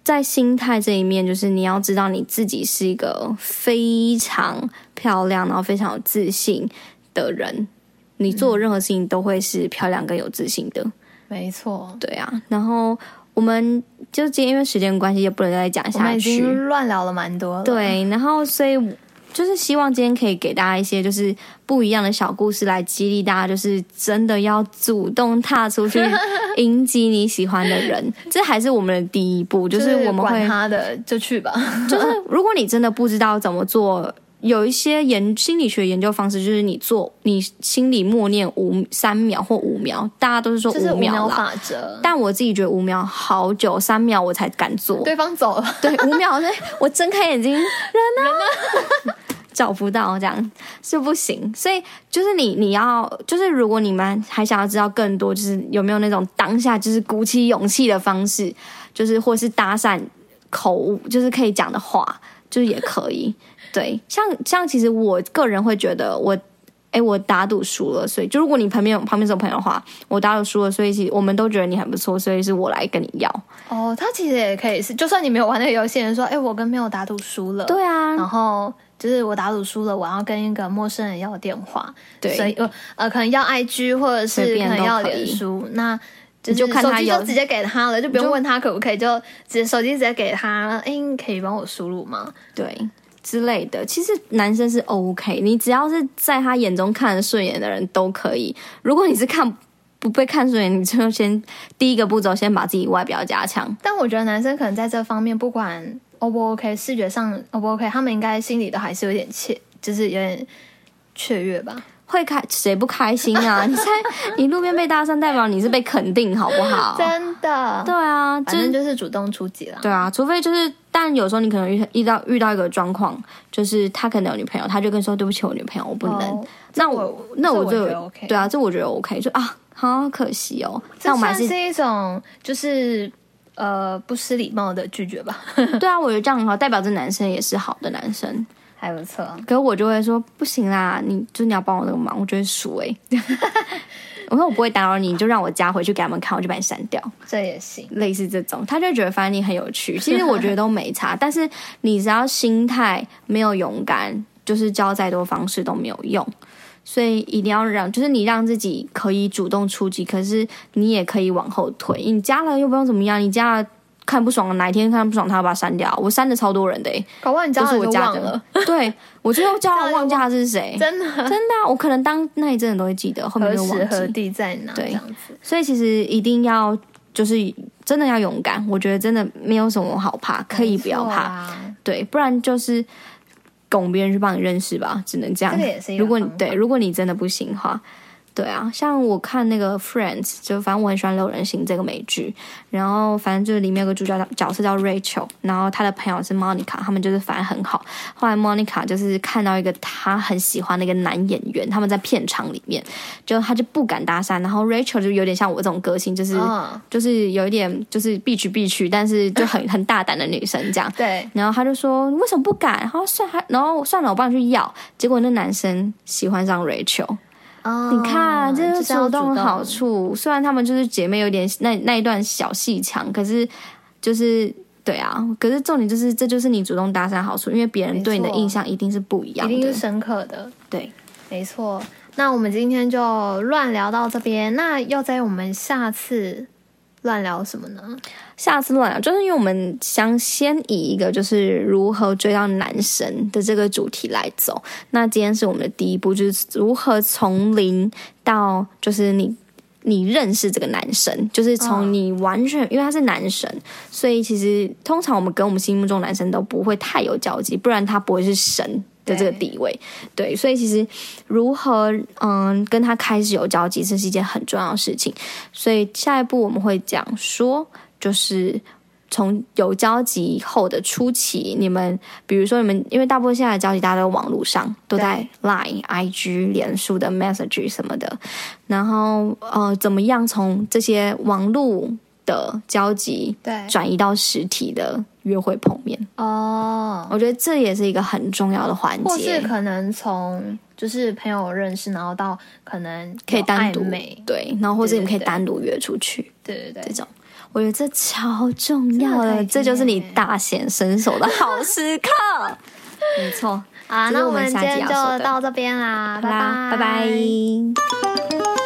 在心态这一面，就是你要知道你自己是一个非常漂亮，然后非常有自信的人，你做任何事情都会是漂亮跟有自信的。没错，对啊。然后我们就今天因为时间关系，也不能再讲下去，我们已经乱聊了蛮多了。对，然后所以。就是希望今天可以给大家一些就是不一样的小故事，来激励大家，就是真的要主动踏出去 (laughs) 迎击你喜欢的人，这还是我们的第一步。就是我们会管他的就去吧。(laughs) 就是如果你真的不知道怎么做。有一些研心理学研究方式，就是你做你心里默念五三秒或五秒，大家都是说五秒法则。但我自己觉得五秒好久，三秒我才敢做。对方走了，对，五秒是我睁开眼睛，人呢？找不到，这样是不行。所以就是你你要就是如果你们还想要知道更多，就是有没有那种当下就是鼓起勇气的方式，就是或是搭讪口误，就是可以讲的话，就是也可以。对，像像其实我个人会觉得我，哎，我打赌输了，所以就如果你旁边旁边是朋友的话，我打赌输了，所以其实我们都觉得你很不错，所以是我来跟你要。哦，他其实也可以是，就算你没有玩那个游戏，人说，哎，我跟朋友打赌输了，对啊，然后就是我打赌输了，我要跟一个陌生人要电话，对，所以呃可能要 IG 或者是可能要脸书，那就是手机就直接给他了，就不用问他可不可以，就直接手机直接给他，哎，你可以帮我输入吗？对。之类的，其实男生是 OK，你只要是在他眼中看顺眼的人都可以。如果你是看不被看顺眼，你就先第一个步骤先把自己外表加强。但我觉得男生可能在这方面不管 O 不 OK，视觉上 O 不 OK，他们应该心里都还是有点怯，就是有点雀跃吧。会开谁不开心啊？(laughs) 你在你路边被搭讪，代表你是被肯定，好不好？真的，对啊，反正就是主动出击了。对啊，除非就是，但有时候你可能遇遇到遇到一个状况，就是他可能有女朋友，他就跟你说对不起，我女朋友我不能。哦、那我，我那我就我对啊，这我觉得 OK，就啊，好可惜哦。这算是一种就是呃不失礼貌的拒绝吧？(laughs) 对啊，我觉得这样很好，代表这男生也是好的男生。还不错，可是我就会说不行啦，你就你要帮我这个忙，我就会数哎。(laughs) 我说我不会打扰你，你就让我加回去给他们看，我就把你删掉，这也行。类似这种，他就觉得反正你很有趣，其实我觉得都没差。(laughs) 但是你只要心态没有勇敢，就是教再多方式都没有用。所以一定要让，就是你让自己可以主动出击，可是你也可以往后退。你加了又不用怎么样，你加了。看不爽，哪一天看不爽他要把他删掉。我删的超多人的，搞不好你加了就忘了。(laughs) 对，我最后加了忘记他是谁，真的真的，我可能当那一阵子都会记得，后面就忘记。何时何地在哪？对。所以其实一定要就是真的要勇敢，我觉得真的没有什么好怕，可以不要怕。啊、对，不然就是拱别人去帮你认识吧，只能这样。这个也是一如果你对，如果你真的不行的话。对啊，像我看那个《Friends》，就反正我很喜欢《六人行》这个美剧，然后反正就是里面有个主角角色叫 Rachel，然后他的朋友是 Monica，他们就是反正很好。后来 Monica 就是看到一个他很喜欢的一个男演员，他们在片场里面，就他就不敢搭讪，然后 Rachel 就有点像我这种个性，就是、oh. 就是有一点就是必去必去，但是就很 (laughs) 很大胆的女生这样。对，然后他就说你为什么不敢？然后算还然后算了，我帮你去要。结果那男生喜欢上 Rachel。Oh, 你看，这是主动好处。虽然他们就是姐妹，有点那那一段小戏强，可是就是对啊。可是重点就是，这就是你主动搭讪好处，因为别人对你的印象一定是不一样的，一定是深刻的。对，没错。那我们今天就乱聊到这边，那要在我们下次。乱聊什么呢？下次乱聊，就是因为我们想先以一个就是如何追到男神的这个主题来走。那今天是我们的第一步，就是如何从零到就是你你认识这个男神，就是从你完全、因为他是男神，所以其实通常我们跟我们心目中男神都不会太有交集，不然他不会是神的这个地位。对，对，所以其实如何嗯跟他开始有交集，这是一件很重要的事情。所以下一步我们会讲说，就是从有交集后的初期，你们比如说你们，因为大部分现在的交集大家都网络上都在 Line、IG、脸书的 Message 什么的，然后呃怎么样从这些网络的交集对。转移到实体的。约会碰面。哦，oh, 我觉得这也是一个很重要的环节。或是可能从就是朋友认识，然后到可能可以单独对，然后或者你们可以单独约出去，对对对，这种。我觉得这超重要的，这就是你大显身手的好时刻。(laughs) 没错，啊，那我们今天就到这边啦，拜拜，拜拜。